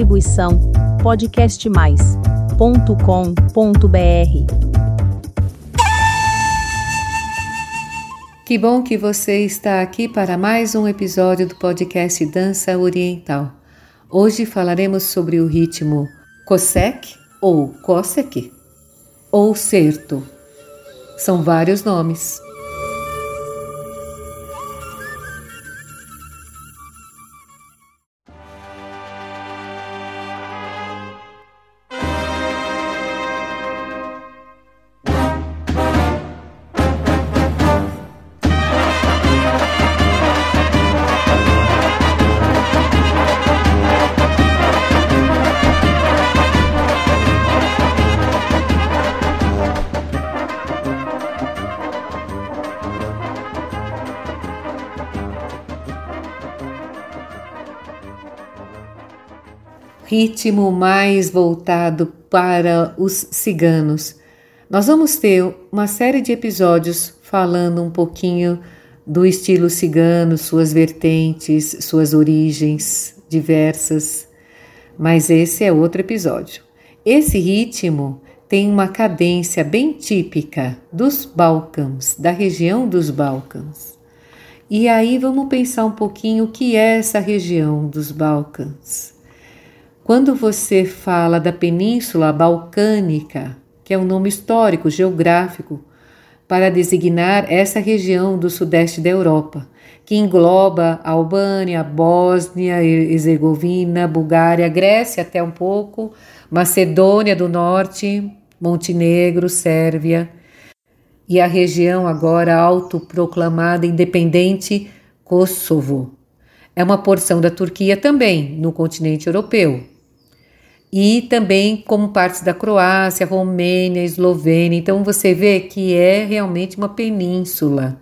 Distribuição podcastmais.com.br. Que bom que você está aqui para mais um episódio do podcast Dança Oriental. Hoje falaremos sobre o ritmo Cossack ou Cossack ou Certo. São vários nomes. Ritmo mais voltado para os ciganos. Nós vamos ter uma série de episódios falando um pouquinho do estilo cigano, suas vertentes, suas origens diversas, mas esse é outro episódio. Esse ritmo tem uma cadência bem típica dos Balcãs, da região dos Balcãs. E aí vamos pensar um pouquinho o que é essa região dos Balcãs. Quando você fala da Península Balcânica, que é um nome histórico, geográfico, para designar essa região do sudeste da Europa, que engloba a Albânia, Bósnia, Herzegovina, Bulgária, Grécia até um pouco, Macedônia do Norte, Montenegro, Sérvia, e a região agora autoproclamada independente Kosovo. É uma porção da Turquia também, no continente europeu e também como partes da Croácia, Romênia, Eslovênia. Então você vê que é realmente uma península.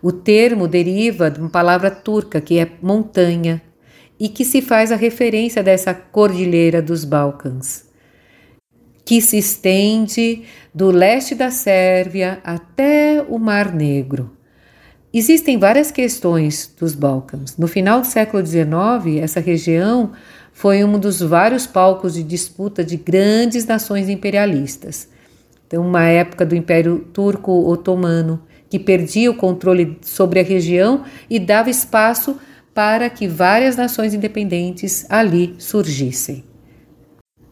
O termo deriva de uma palavra turca que é montanha e que se faz a referência dessa cordilheira dos Balcãs, que se estende do leste da Sérvia até o Mar Negro. Existem várias questões dos Balcãs. No final do século XIX, essa região foi um dos vários palcos de disputa de grandes nações imperialistas. Então, uma época do Império Turco-Otomano, que perdia o controle sobre a região e dava espaço para que várias nações independentes ali surgissem.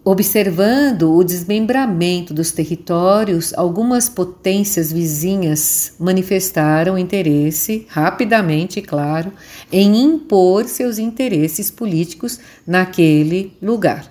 Observando o desmembramento dos territórios, algumas potências vizinhas manifestaram interesse, rapidamente, claro, em impor seus interesses políticos naquele lugar.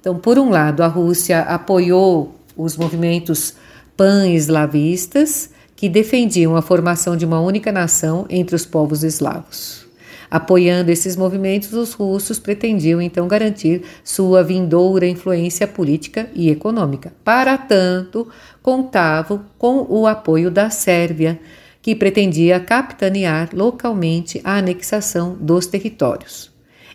Então, por um lado, a Rússia apoiou os movimentos pan-eslavistas que defendiam a formação de uma única nação entre os povos eslavos. Apoiando esses movimentos, os russos pretendiam então garantir sua vindoura influência política e econômica. Para tanto, contavam com o apoio da Sérvia, que pretendia capitanear localmente a anexação dos territórios.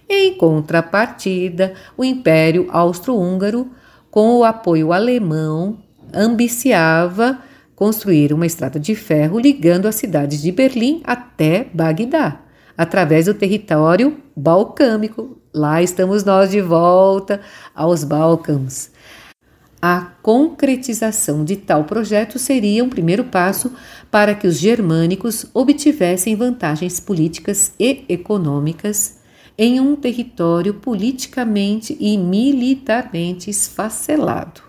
Em contrapartida, o Império Austro-Húngaro, com o apoio alemão, ambiciava construir uma estrada de ferro ligando as cidades de Berlim até Bagdá através do território balcâmico. Lá estamos nós de volta aos Balcãs. A concretização de tal projeto seria um primeiro passo para que os germânicos obtivessem vantagens políticas e econômicas em um território politicamente e militarmente esfacelado.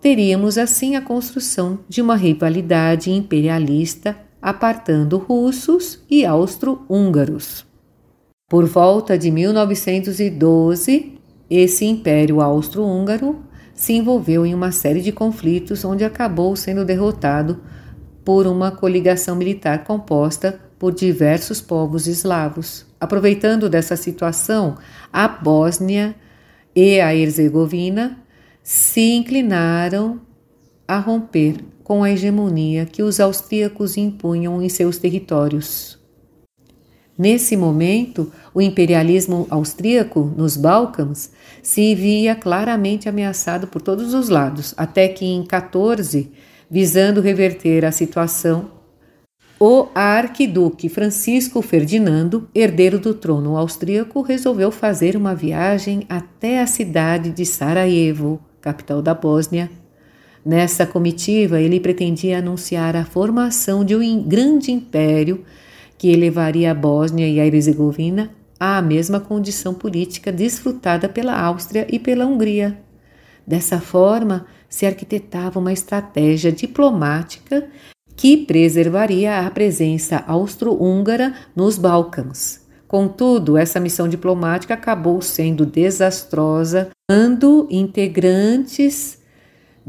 Teríamos assim a construção de uma rivalidade imperialista apartando russos e austro-húngaros. Por volta de 1912, esse Império Austro-Húngaro se envolveu em uma série de conflitos onde acabou sendo derrotado por uma coligação militar composta por diversos povos eslavos. Aproveitando dessa situação, a Bósnia e a Herzegovina se inclinaram a romper com a hegemonia que os austríacos impunham em seus territórios. Nesse momento, o imperialismo austríaco nos Balcãs se via claramente ameaçado por todos os lados, até que em 14, visando reverter a situação, O arquiduque Francisco Ferdinando, herdeiro do trono austríaco, resolveu fazer uma viagem até a cidade de Sarajevo, capital da Bósnia. Nessa comitiva, ele pretendia anunciar a formação de um grande império que elevaria a Bósnia e a Herzegovina à mesma condição política desfrutada pela Áustria e pela Hungria. Dessa forma, se arquitetava uma estratégia diplomática que preservaria a presença austro-húngara nos Balcãs. Contudo, essa missão diplomática acabou sendo desastrosa quando integrantes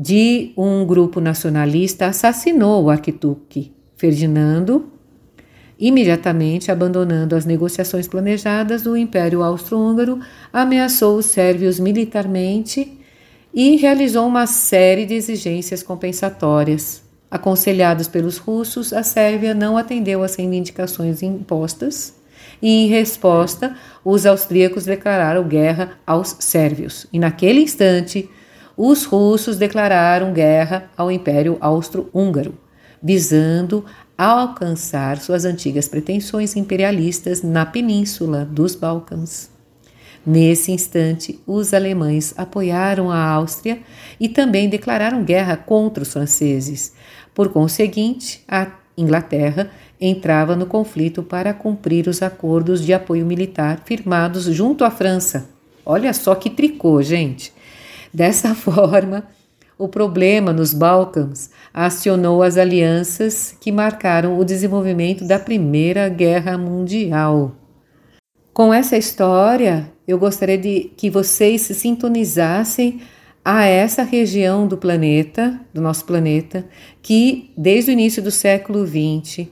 de um grupo nacionalista assassinou o arquiduque Ferdinando, imediatamente abandonando as negociações planejadas, o Império Austro-Húngaro ameaçou os sérvios militarmente e realizou uma série de exigências compensatórias. Aconselhados pelos russos, a Sérvia não atendeu às reivindicações impostas e, em resposta, os austríacos declararam guerra aos sérvios. E, naquele instante, os russos declararam guerra ao Império Austro-Húngaro, visando alcançar suas antigas pretensões imperialistas na península dos Balcãs. Nesse instante, os alemães apoiaram a Áustria e também declararam guerra contra os franceses, por conseguinte, a Inglaterra entrava no conflito para cumprir os acordos de apoio militar firmados junto à França. Olha só que tricô, gente! Dessa forma, o problema nos Balcãs acionou as alianças que marcaram o desenvolvimento da Primeira Guerra Mundial. Com essa história, eu gostaria de que vocês se sintonizassem a essa região do planeta, do nosso planeta, que desde o início do século XX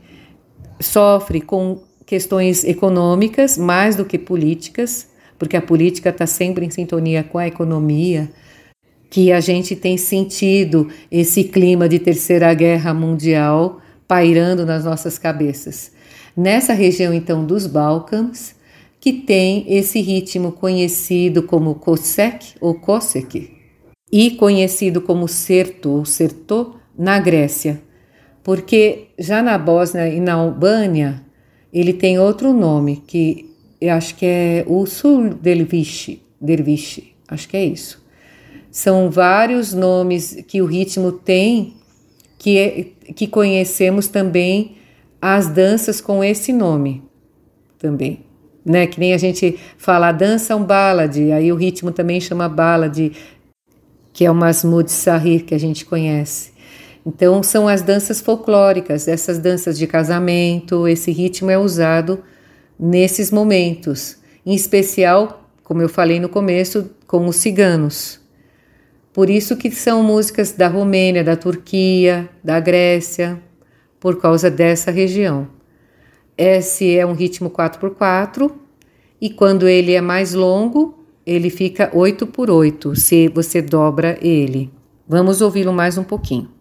sofre com questões econômicas mais do que políticas, porque a política está sempre em sintonia com a economia, que a gente tem sentido esse clima de terceira guerra mundial pairando nas nossas cabeças. Nessa região, então, dos Balcãs, que tem esse ritmo conhecido como Cossack ou Cossack, e conhecido como Serto ou Sertô na Grécia, porque já na Bósnia e na Albânia ele tem outro nome que eu acho que é o Sul Derviche, acho que é isso. São vários nomes que o ritmo tem que, é, que conhecemos também as danças com esse nome também. Né, que nem a gente fala dança um balade, aí o ritmo também chama balade, que é o Masmud Sahir que a gente conhece. Então, são as danças folclóricas, essas danças de casamento, esse ritmo é usado nesses momentos, em especial, como eu falei no começo, com os ciganos. Por isso que são músicas da Romênia, da Turquia, da Grécia, por causa dessa região. Esse é um ritmo 4x4 e quando ele é mais longo, ele fica 8 por 8 se você dobra ele. Vamos ouvi-lo mais um pouquinho.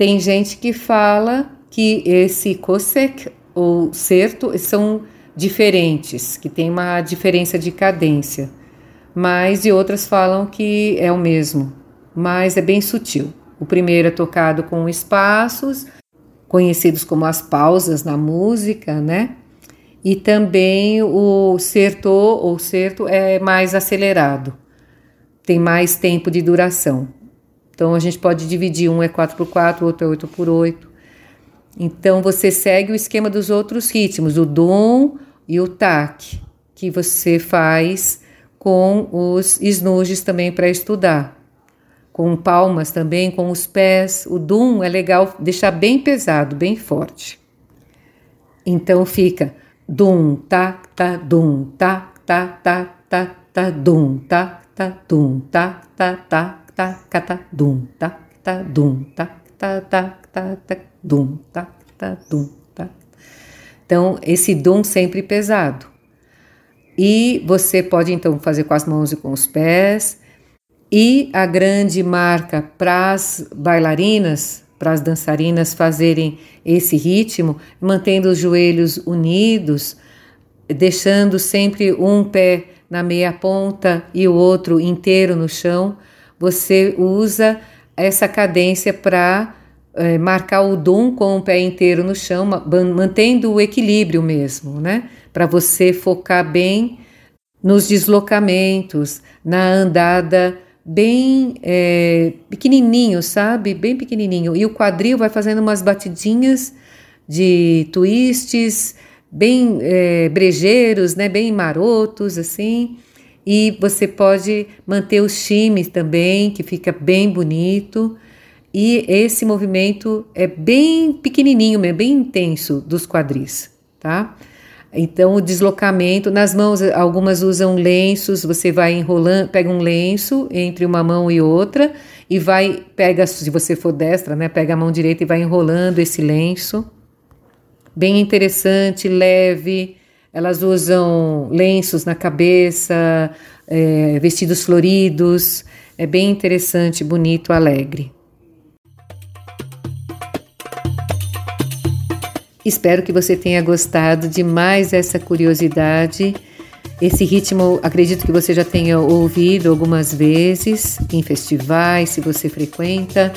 Tem gente que fala que esse kosek ou certo são diferentes, que tem uma diferença de cadência, mas e outras falam que é o mesmo, mas é bem sutil. O primeiro é tocado com espaços, conhecidos como as pausas na música, né? E também o certo ou certo é mais acelerado, tem mais tempo de duração. Então a gente pode dividir, um é 4x4, outro é 8x8. Então você segue o esquema dos outros ritmos, o dom, e o tac, que você faz com os esnuges também para estudar. Com palmas também, com os pés. O dum é legal deixar bem pesado, bem forte. Então fica dum, ta, ta, dum, ta, ta, ta, ta, ta, dum, ta, ta, dum, ta, ta, ta, ta, ta, ta, dum, ta, ta, dum, ta, ta, ta, ta, ta, dum, ta, ta, dum. Então, esse dom sempre pesado. E você pode então fazer com as mãos e com os pés. E a grande marca para as bailarinas, para as dançarinas fazerem esse ritmo, mantendo os joelhos unidos, deixando sempre um pé na meia ponta e o outro inteiro no chão. Você usa essa cadência para é, marcar o dom com o pé inteiro no chão, mantendo o equilíbrio mesmo, né? Para você focar bem nos deslocamentos, na andada bem é, pequenininho, sabe? Bem pequenininho. E o quadril vai fazendo umas batidinhas de twists, bem é, brejeiros, né? Bem marotos, assim. E você pode manter o chime também, que fica bem bonito. E esse movimento é bem pequenininho, bem intenso dos quadris, tá? Então, o deslocamento nas mãos, algumas usam lenços, você vai enrolando, pega um lenço entre uma mão e outra e vai, pega, se você for destra, né, pega a mão direita e vai enrolando esse lenço. Bem interessante, leve. Elas usam lenços na cabeça, é, vestidos floridos. É bem interessante, bonito, alegre. Espero que você tenha gostado de mais essa curiosidade. Esse ritmo, acredito que você já tenha ouvido algumas vezes em festivais, se você frequenta,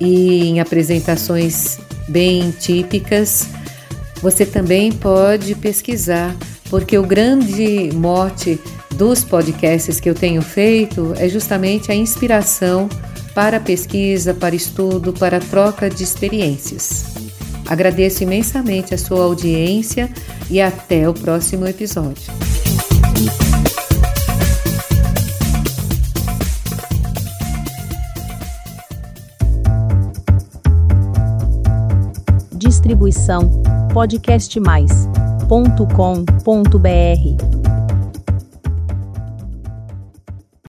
e em apresentações bem típicas. Você também pode pesquisar, porque o grande mote dos podcasts que eu tenho feito é justamente a inspiração para pesquisa, para estudo, para troca de experiências. Agradeço imensamente a sua audiência e até o próximo episódio. Distribuição podcastmais.com.br